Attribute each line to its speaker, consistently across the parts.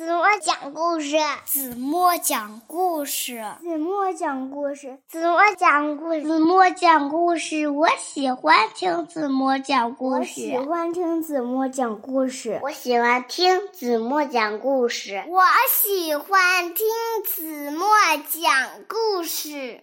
Speaker 1: 子墨讲故事，
Speaker 2: 子墨讲故事，
Speaker 1: 子墨讲故事，子墨讲故事，子墨讲故事。我喜欢听子墨讲故事，我
Speaker 2: 喜欢听子墨讲故事，
Speaker 1: 我喜欢听子墨讲故事，
Speaker 2: 我喜欢听子墨讲故事。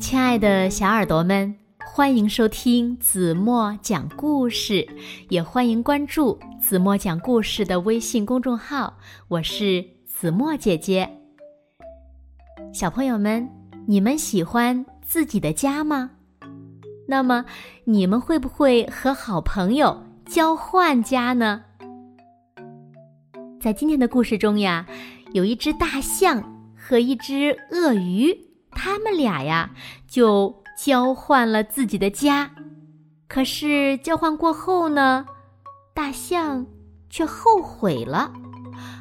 Speaker 3: 亲爱的小耳朵们。欢迎收听子墨讲故事，也欢迎关注子墨讲故事的微信公众号。我是子墨姐姐。小朋友们，你们喜欢自己的家吗？那么你们会不会和好朋友交换家呢？在今天的故事中呀，有一只大象和一只鳄鱼，他们俩呀就。交换了自己的家，可是交换过后呢，大象却后悔了，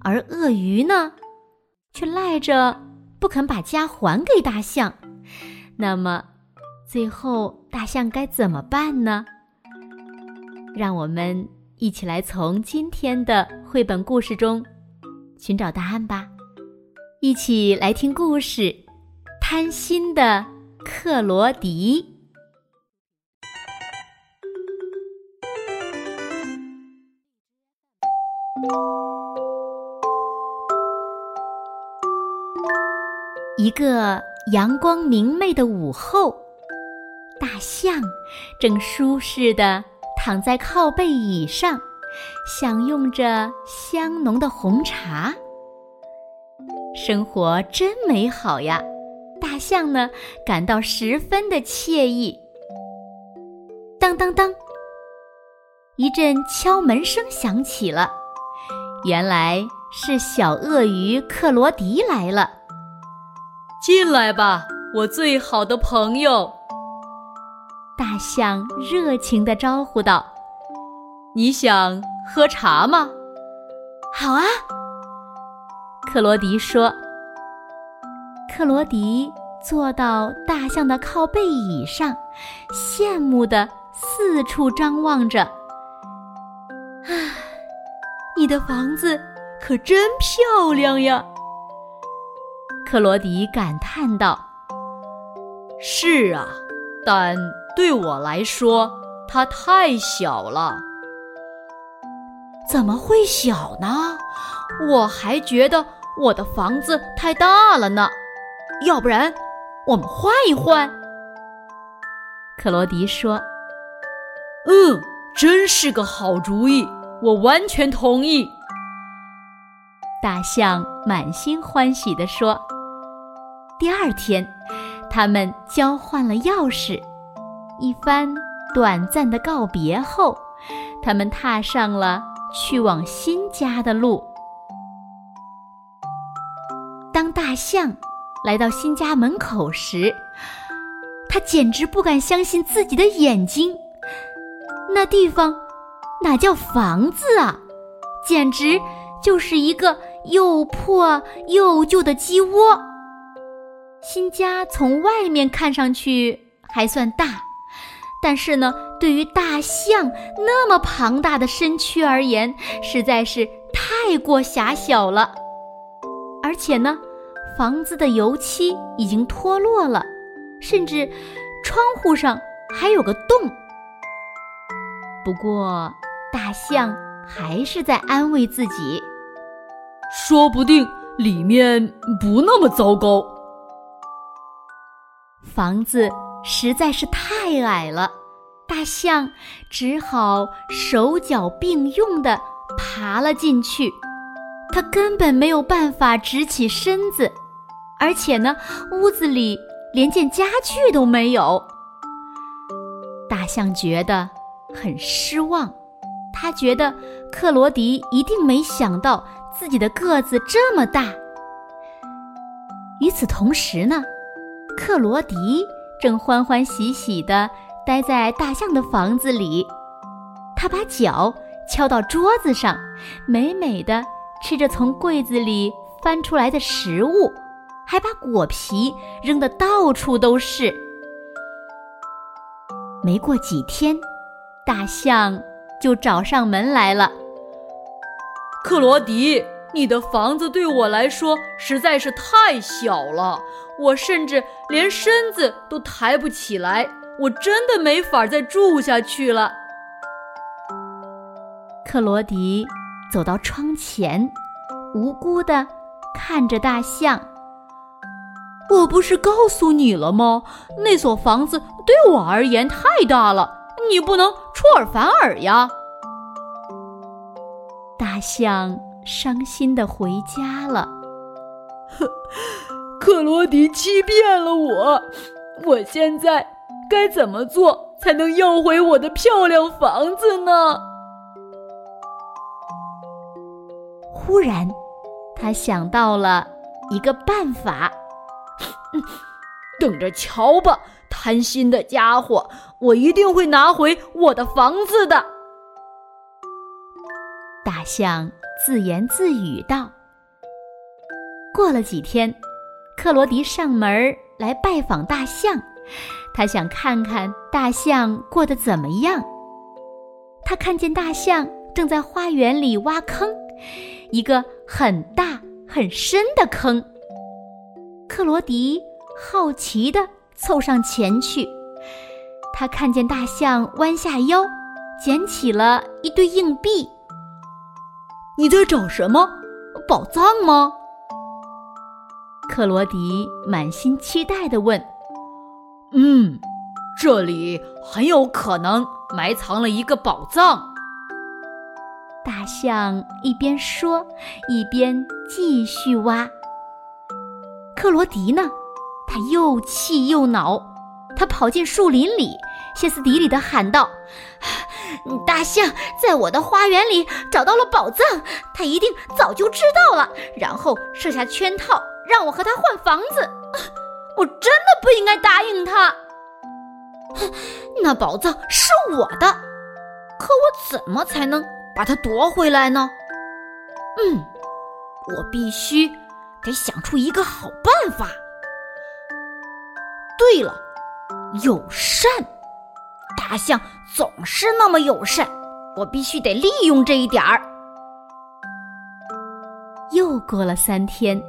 Speaker 3: 而鳄鱼呢，却赖着不肯把家还给大象。那么，最后大象该怎么办呢？让我们一起来从今天的绘本故事中寻找答案吧！一起来听故事《贪心的》。克罗迪，一个阳光明媚的午后，大象正舒适的躺在靠背椅上，享用着香浓的红茶。生活真美好呀！大象呢，感到十分的惬意。当当当，一阵敲门声响起了，原来是小鳄鱼克罗迪来了。
Speaker 4: 进来吧，我最好的朋友。
Speaker 3: 大象热情的招呼道：“
Speaker 4: 你想喝茶吗？”“
Speaker 3: 好啊。”克罗迪说。克罗迪坐到大象的靠背椅上，羡慕的四处张望着。啊，你的房子可真漂亮呀！克罗迪感叹道：“
Speaker 4: 是啊，但对我来说，它太小了。
Speaker 3: 怎么会小呢？
Speaker 4: 我还觉得我的房子太大了呢。”要不然，我们换一换。
Speaker 3: 克罗迪说：“
Speaker 4: 嗯，真是个好主意，我完全同意。”
Speaker 3: 大象满心欢喜地说：“第二天，他们交换了钥匙。一番短暂的告别后，他们踏上了去往新家的路。当大象。来到新家门口时，他简直不敢相信自己的眼睛。那地方哪叫房子啊，简直就是一个又破又旧的鸡窝。新家从外面看上去还算大，但是呢，对于大象那么庞大的身躯而言，实在是太过狭小了。而且呢。房子的油漆已经脱落了，甚至窗户上还有个洞。不过，大象还是在安慰自己：
Speaker 4: 说不定里面不那么糟糕。
Speaker 3: 房子实在是太矮了，大象只好手脚并用地爬了进去。它根本没有办法直起身子。而且呢，屋子里连件家具都没有。大象觉得很失望，他觉得克罗迪一定没想到自己的个子这么大。与此同时呢，克罗迪正欢欢喜喜地待在大象的房子里，他把脚敲到桌子上，美美的吃着从柜子里翻出来的食物。还把果皮扔得到处都是。没过几天，大象就找上门来了。
Speaker 4: 克罗迪，你的房子对我来说实在是太小了，我甚至连身子都抬不起来，我真的没法再住下去了。
Speaker 3: 克罗迪走到窗前，无辜地看着大象。
Speaker 4: 我不是告诉你了吗？那所房子对我而言太大了，你不能出尔反尔呀。
Speaker 3: 大象伤心的回家了。
Speaker 4: 呵，克罗迪欺骗了我，我现在该怎么做才能要回我的漂亮房子呢？
Speaker 3: 忽然，他想到了一个办法。
Speaker 4: 等着瞧吧，贪心的家伙！我一定会拿回我的房子的。
Speaker 3: 大象自言自语道。过了几天，克罗迪上门来拜访大象，他想看看大象过得怎么样。他看见大象正在花园里挖坑，一个很大很深的坑。克罗迪好奇地凑上前去，他看见大象弯下腰，捡起了一堆硬币。
Speaker 4: 你在找什么？宝藏吗？
Speaker 3: 克罗迪满心期待地问。
Speaker 4: “嗯，这里很有可能埋藏了一个宝藏。”
Speaker 3: 大象一边说，一边继续挖。克罗迪呢？他又气又恼，他跑进树林里，歇斯底里地喊道：“大象在我的花园里找到了宝藏，他一定早就知道了，然后设下圈套，让我和他换房子。我真的不应该答应他。那宝藏是我的，可我怎么才能把它夺回来呢？嗯，我必须。”得想出一个好办法。对了，友善，大象总是那么友善，我必须得利用这一点儿。又过了三天，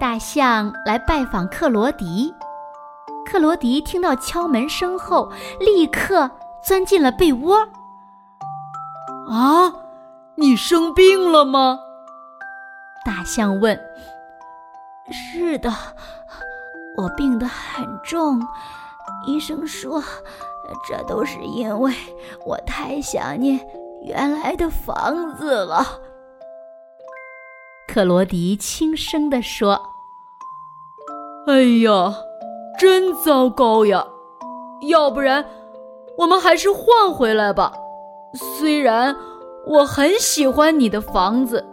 Speaker 3: 大象来拜访克罗迪。克罗迪听到敲门声后，立刻钻进了被窝。
Speaker 4: 啊，你生病了吗？
Speaker 3: 大象问。是的，我病得很重。医生说，这都是因为我太想念原来的房子了。克罗迪轻声地说：“
Speaker 4: 哎呀，真糟糕呀！要不然，我们还是换回来吧。虽然我很喜欢你的房子，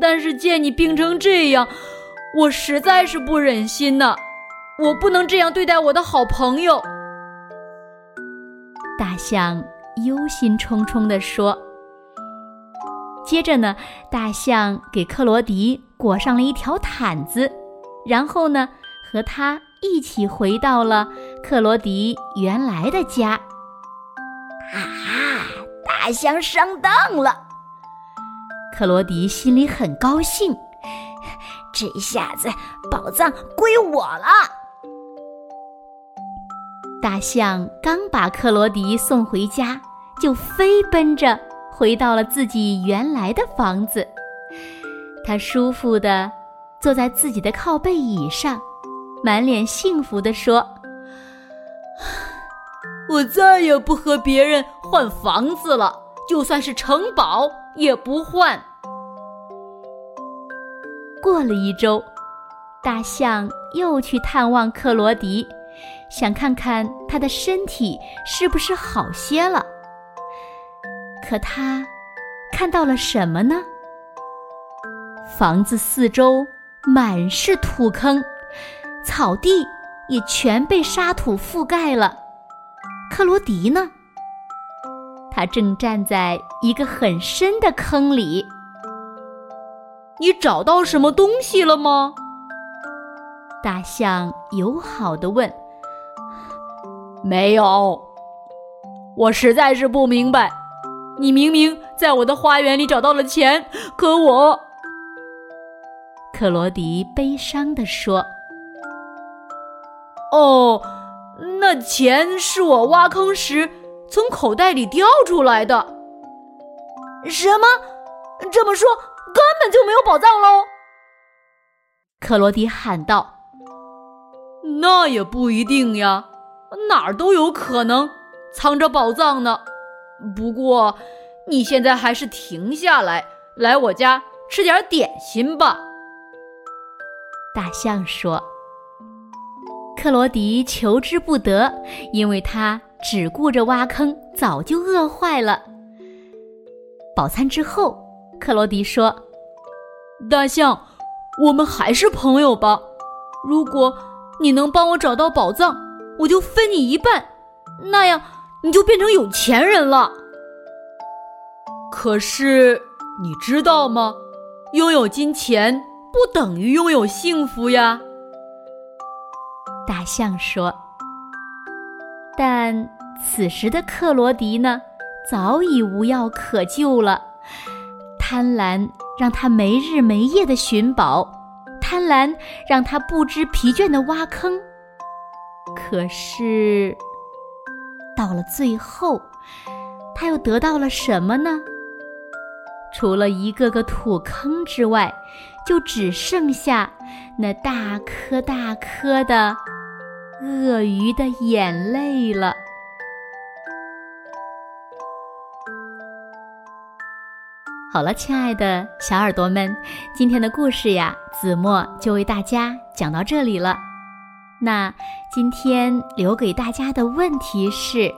Speaker 4: 但是见你病成这样……”我实在是不忍心呐，我不能这样对待我的好朋友。
Speaker 3: 大象忧心忡忡地说。接着呢，大象给克罗迪裹上了一条毯子，然后呢，和他一起回到了克罗迪原来的家。啊，大象上当了！克罗迪心里很高兴。这下子宝藏归我了。大象刚把克罗迪送回家，就飞奔着回到了自己原来的房子。他舒服的坐在自己的靠背椅上，满脸幸福的说：“
Speaker 4: 我再也不和别人换房子了，就算是城堡也不换。”
Speaker 3: 过了一周，大象又去探望克罗迪，想看看他的身体是不是好些了。可他看到了什么呢？房子四周满是土坑，草地也全被沙土覆盖了。克罗迪呢？他正站在一个很深的坑里。
Speaker 4: 你找到什么东西了吗？
Speaker 3: 大象友好的问。
Speaker 4: 没有，我实在是不明白，你明明在我的花园里找到了钱，可我……
Speaker 3: 克罗迪悲伤地说：“
Speaker 4: 哦，那钱是我挖坑时从口袋里掉出来的。”什么？这么说根本就没有宝藏喽？
Speaker 3: 克罗迪喊道：“
Speaker 4: 那也不一定呀，哪儿都有可能藏着宝藏呢。不过，你现在还是停下来，来我家吃点点心吧。”
Speaker 3: 大象说。克罗迪求之不得，因为他只顾着挖坑，早就饿坏了。饱餐之后，克罗迪说：“
Speaker 4: 大象，我们还是朋友吧。如果你能帮我找到宝藏，我就分你一半，那样你就变成有钱人了。可是你知道吗？拥有金钱不等于拥有幸福呀。”
Speaker 3: 大象说。但此时的克罗迪呢？早已无药可救了，贪婪让他没日没夜的寻宝，贪婪让他不知疲倦的挖坑。可是，到了最后，他又得到了什么呢？除了一个个土坑之外，就只剩下那大颗大颗的鳄鱼的眼泪了。好了，亲爱的小耳朵们，今天的故事呀，子墨就为大家讲到这里了。那今天留给大家的问题是：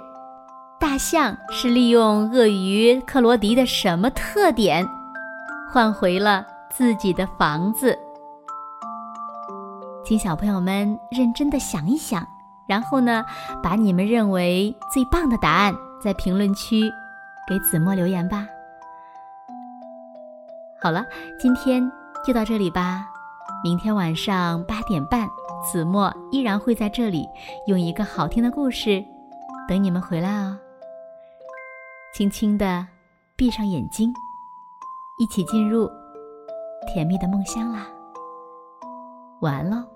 Speaker 3: 大象是利用鳄鱼克罗迪的什么特点，换回了自己的房子？请小朋友们认真的想一想，然后呢，把你们认为最棒的答案在评论区给子墨留言吧。好了，今天就到这里吧。明天晚上八点半，子墨依然会在这里用一个好听的故事等你们回来哦。轻轻的闭上眼睛，一起进入甜蜜的梦乡啦。晚安喽。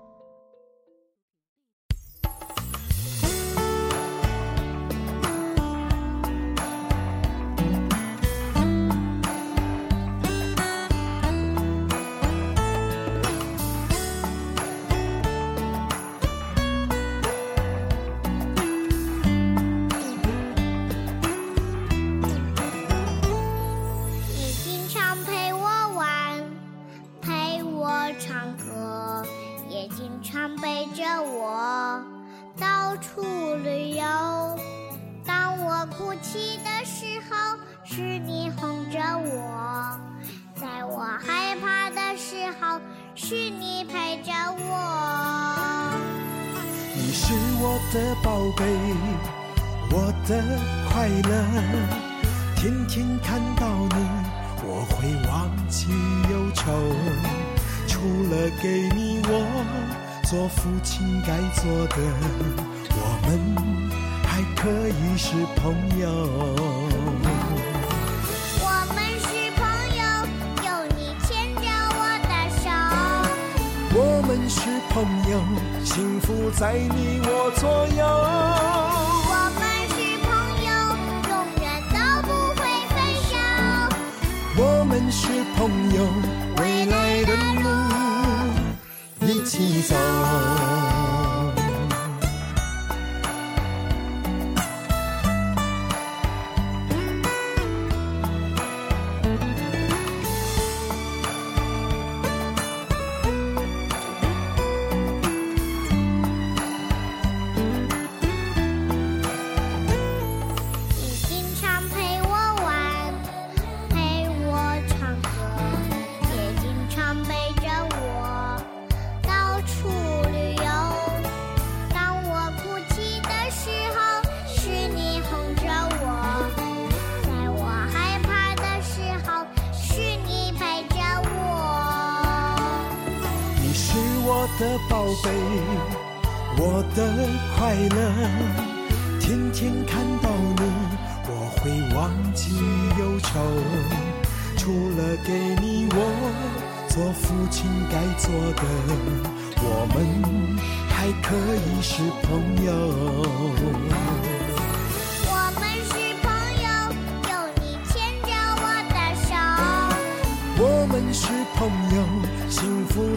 Speaker 2: 是我
Speaker 5: 的宝贝，我的快乐。天天看到你，我会忘记忧愁。除了给你我做父亲该做的，我们还可以是朋友。我们是朋友，幸福在你我左右。
Speaker 2: 我们是朋友，永远都不会分手。
Speaker 5: 我们是朋友，未来的路一起走。的宝贝，我的快乐，天天看到你，我。会忘记忧愁。除了给你我做父亲该做的，我们还可以是朋友。
Speaker 2: 我们是朋友，有你牵着我的手，
Speaker 5: 我们是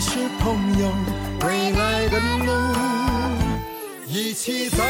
Speaker 5: 是朋友，未来的路一起走。